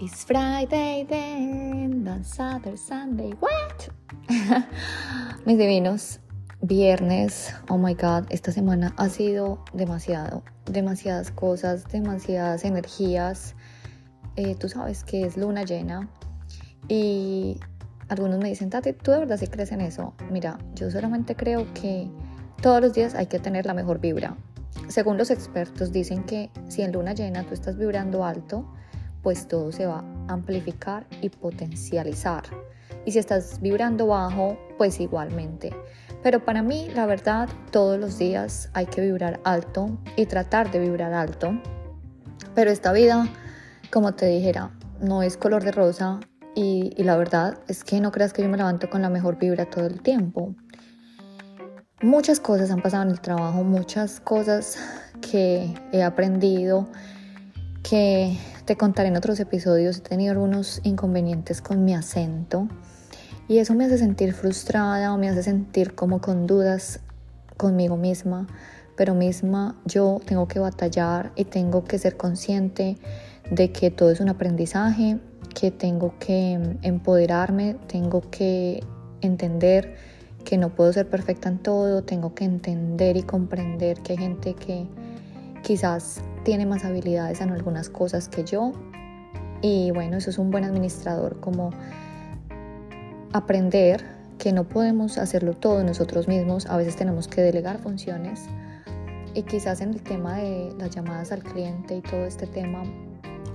It's Friday then, the Saturday, Sunday, what? Mis divinos, viernes, oh my god, esta semana ha sido demasiado, demasiadas cosas, demasiadas energías. Eh, tú sabes que es luna llena y algunos me dicen, Tati, ¿tú de verdad sí crees en eso? Mira, yo solamente creo que todos los días hay que tener la mejor vibra. Según los expertos dicen que si en luna llena tú estás vibrando alto, pues todo se va a amplificar y potencializar. Y si estás vibrando bajo, pues igualmente. Pero para mí, la verdad, todos los días hay que vibrar alto y tratar de vibrar alto. Pero esta vida, como te dijera, no es color de rosa y, la verdad es que no creas que yo me levanto con la mejor vibra todo el tiempo. Muchas cosas han pasado en el trabajo, muchas cosas que he aprendido, que te contaré en otros episodios, he tenido algunos inconvenientes con mi acento y eso me hace sentir frustrada o me hace sentir como con dudas conmigo misma, pero misma yo tengo que batallar y tengo que ser consciente de que todo es un aprendizaje, que tengo que empoderarme, tengo que entender que no puedo ser perfecta en todo, tengo que entender y comprender que hay gente que quizás tiene más habilidades en algunas cosas que yo. Y bueno, eso es un buen administrador, como aprender que no podemos hacerlo todo nosotros mismos, a veces tenemos que delegar funciones. Y quizás en el tema de las llamadas al cliente y todo este tema,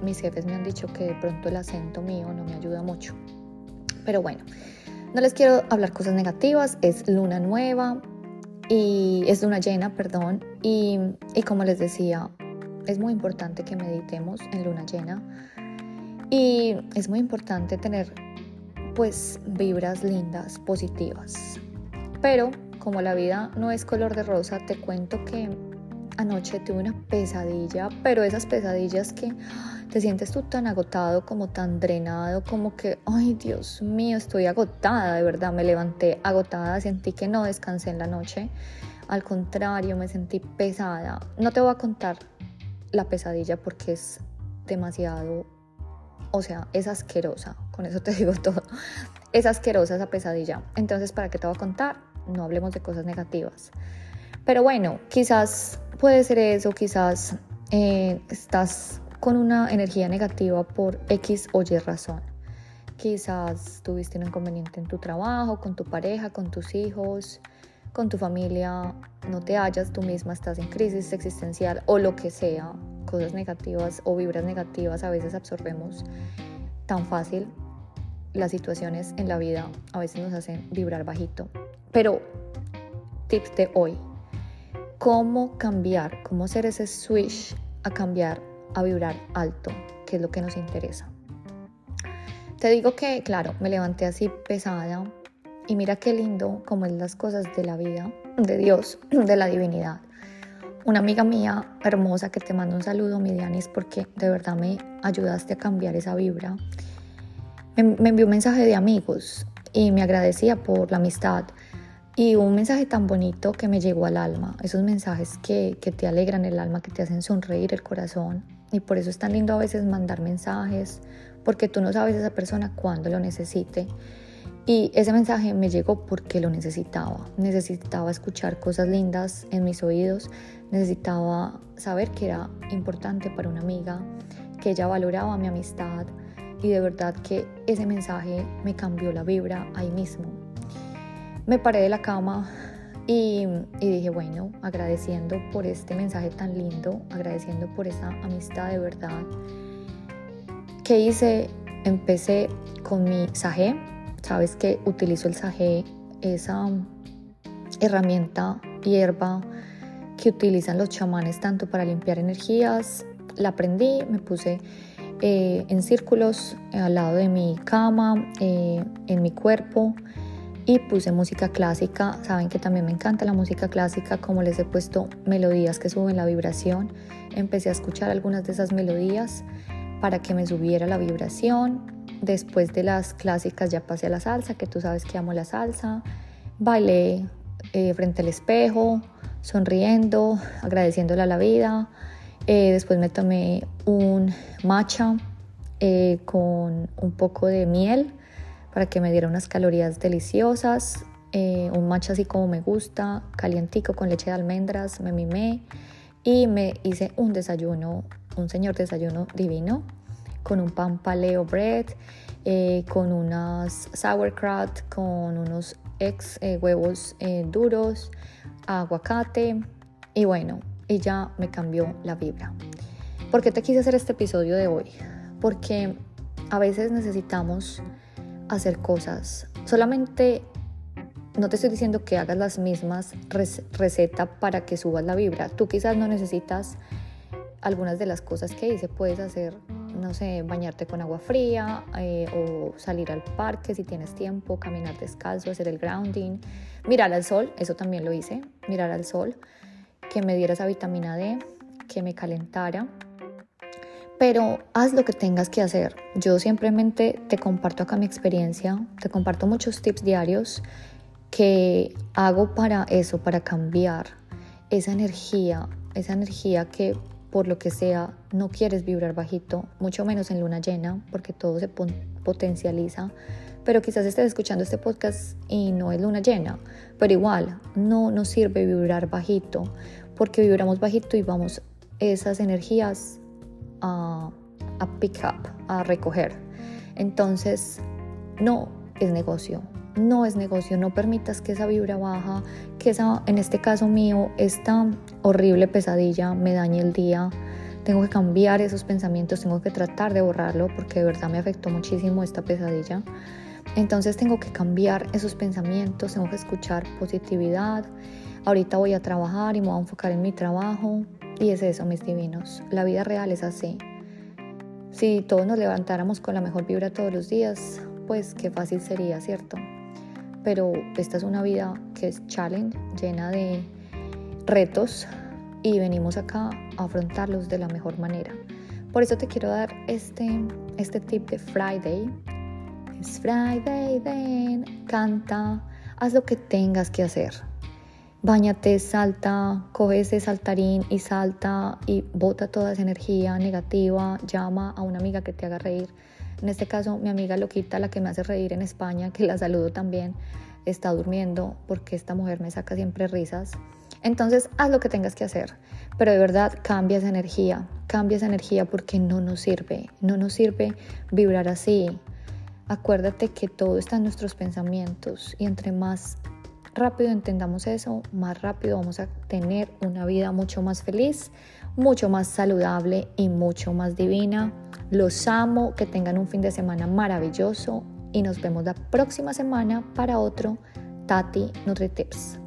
mis jefes me han dicho que de pronto el acento mío no me ayuda mucho. Pero bueno, no les quiero hablar cosas negativas, es luna nueva, y es luna llena, perdón, y, y como les decía, es muy importante que meditemos en luna llena. Y es muy importante tener pues vibras lindas, positivas. Pero como la vida no es color de rosa, te cuento que anoche tuve una pesadilla, pero esas pesadillas que te sientes tú tan agotado, como tan drenado, como que, ay Dios mío, estoy agotada, de verdad, me levanté agotada, sentí que no descansé en la noche, al contrario, me sentí pesada. No te voy a contar la pesadilla porque es demasiado, o sea, es asquerosa, con eso te digo todo, es asquerosa esa pesadilla. Entonces, ¿para qué te voy a contar? No hablemos de cosas negativas. Pero bueno, quizás puede ser eso, quizás eh, estás con una energía negativa por X o Y razón. Quizás tuviste un inconveniente en tu trabajo, con tu pareja, con tus hijos, con tu familia, no te hallas tú misma, estás en crisis existencial o lo que sea, cosas negativas o vibras negativas a veces absorbemos tan fácil. Las situaciones en la vida a veces nos hacen vibrar bajito. Pero tips de hoy, cómo cambiar, cómo hacer ese switch a cambiar a vibrar alto, que es lo que nos interesa. Te digo que, claro, me levanté así pesada y mira qué lindo como es las cosas de la vida, de Dios, de la divinidad. Una amiga mía hermosa que te mando un saludo, mi Dianis, porque de verdad me ayudaste a cambiar esa vibra. Me, envió un mensaje de amigos y me agradecía por la amistad. Y un mensaje tan bonito que me llegó al alma, esos mensajes que, que te alegran el alma, que te hacen sonreír el corazón. Y por eso es tan lindo a veces mandar mensajes, porque tú no sabes esa persona cuándo lo necesite. Y ese mensaje me llegó porque lo necesitaba. Necesitaba escuchar cosas lindas en mis oídos. Necesitaba saber que era importante para una amiga, que ella valoraba mi amistad. Y de verdad que ese mensaje me cambió la vibra ahí mismo. Me paré de la cama, y, dije, bueno, agradeciendo por este mensaje tan lindo, agradeciendo por esa amistad de verdad. ¿Qué hice? Empecé con mi sajé. Sabes que utilizo el sajé, esa herramienta, hierba que utilizan los chamanes tanto para limpiar energías. La aprendí, me puse eh, en círculos al lado de mi cama, eh, en mi cuerpo y puse música clásica. Saben que también me encanta la música clásica, como les he puesto melodías que suben la vibración. Empecé a escuchar algunas de esas melodías para que me subiera la vibración. Después de las clásicas ya pasé a la salsa, que tú sabes que amo la salsa. Bailé eh, frente al espejo, sonriendo, agradeciéndole a la vida. Eh, después me tomé un matcha eh, con un poco de miel para que me diera unas calorías deliciosas, eh, un matcha así como me gusta, calientico con leche de almendras, me mimé y me hice un desayuno, un señor desayuno divino, con un pan paleo bread, eh, con unas sauerkraut, con unos ex huevos duros, aguacate y bueno, ya me cambió la vibra. ¿Por qué te quise hacer este episodio de hoy? Porque a veces necesitamos hacer cosas. Solamente no te estoy diciendo que hagas las mismas recetas para que subas la vibra. Tú quizás no necesitas algunas de las cosas que hice. Puedes hacer, no sé, bañarte con agua fría eh, o salir al parque si tienes tiempo, caminar descalzo, hacer el grounding, mirar al sol, eso también lo hice, mirar al sol, que me diera esa vitamina D, que me calentara pero haz lo que tengas que hacer. Yo simplemente te comparto acá mi experiencia, te comparto muchos tips diarios que hago para eso, para cambiar esa energía, esa energía que por lo que sea no quieres vibrar bajito, mucho menos en luna llena, porque todo se potencializa. Pero quizás estés escuchando este podcast y no es luna llena, pero igual no nos sirve vibrar bajito, porque vibramos bajito y vamos esas energías a, pick up, a recoger. Entonces, no es negocio, no es negocio, no permitas que esa vibra baja, que esa, en este caso mío, esta horrible pesadilla me dañe el día. Tengo que cambiar esos pensamientos, tengo que tratar de borrarlo porque de verdad me afectó muchísimo esta pesadilla. Entonces tengo que cambiar esos pensamientos, tengo que escuchar positividad. Ahorita voy a trabajar y me voy a enfocar en mi trabajo. Y es eso, mis divinos. La vida real es así. Si todos nos levantáramos con la mejor vibra todos los días, pues qué fácil sería, ¿cierto? Pero esta es una vida que es challenge, llena de retos y venimos acá a afrontarlos de la mejor manera. Por eso te quiero dar este, este tip de Friday. Es Friday, then canta, haz lo que tengas que hacer Báñate, salta, coge ese saltarín y salta y bota toda esa energía negativa, llama a una amiga que te haga reír. En este caso, mi amiga Loquita, la que me hace reír en España, que la saludo también, está durmiendo porque esta mujer me saca siempre risas. Entonces, haz lo que tengas que hacer, pero de verdad cambia esa energía, cambia esa energía porque no nos sirve, no nos sirve vibrar así. Acuérdate que todo está en nuestros pensamientos y entre más rápido entendamos eso, más rápido vamos a tener una vida mucho más feliz, mucho más saludable y mucho más divina. Los amo, que tengan un fin de semana maravilloso y nos vemos la próxima semana para otro Tati NutriTips.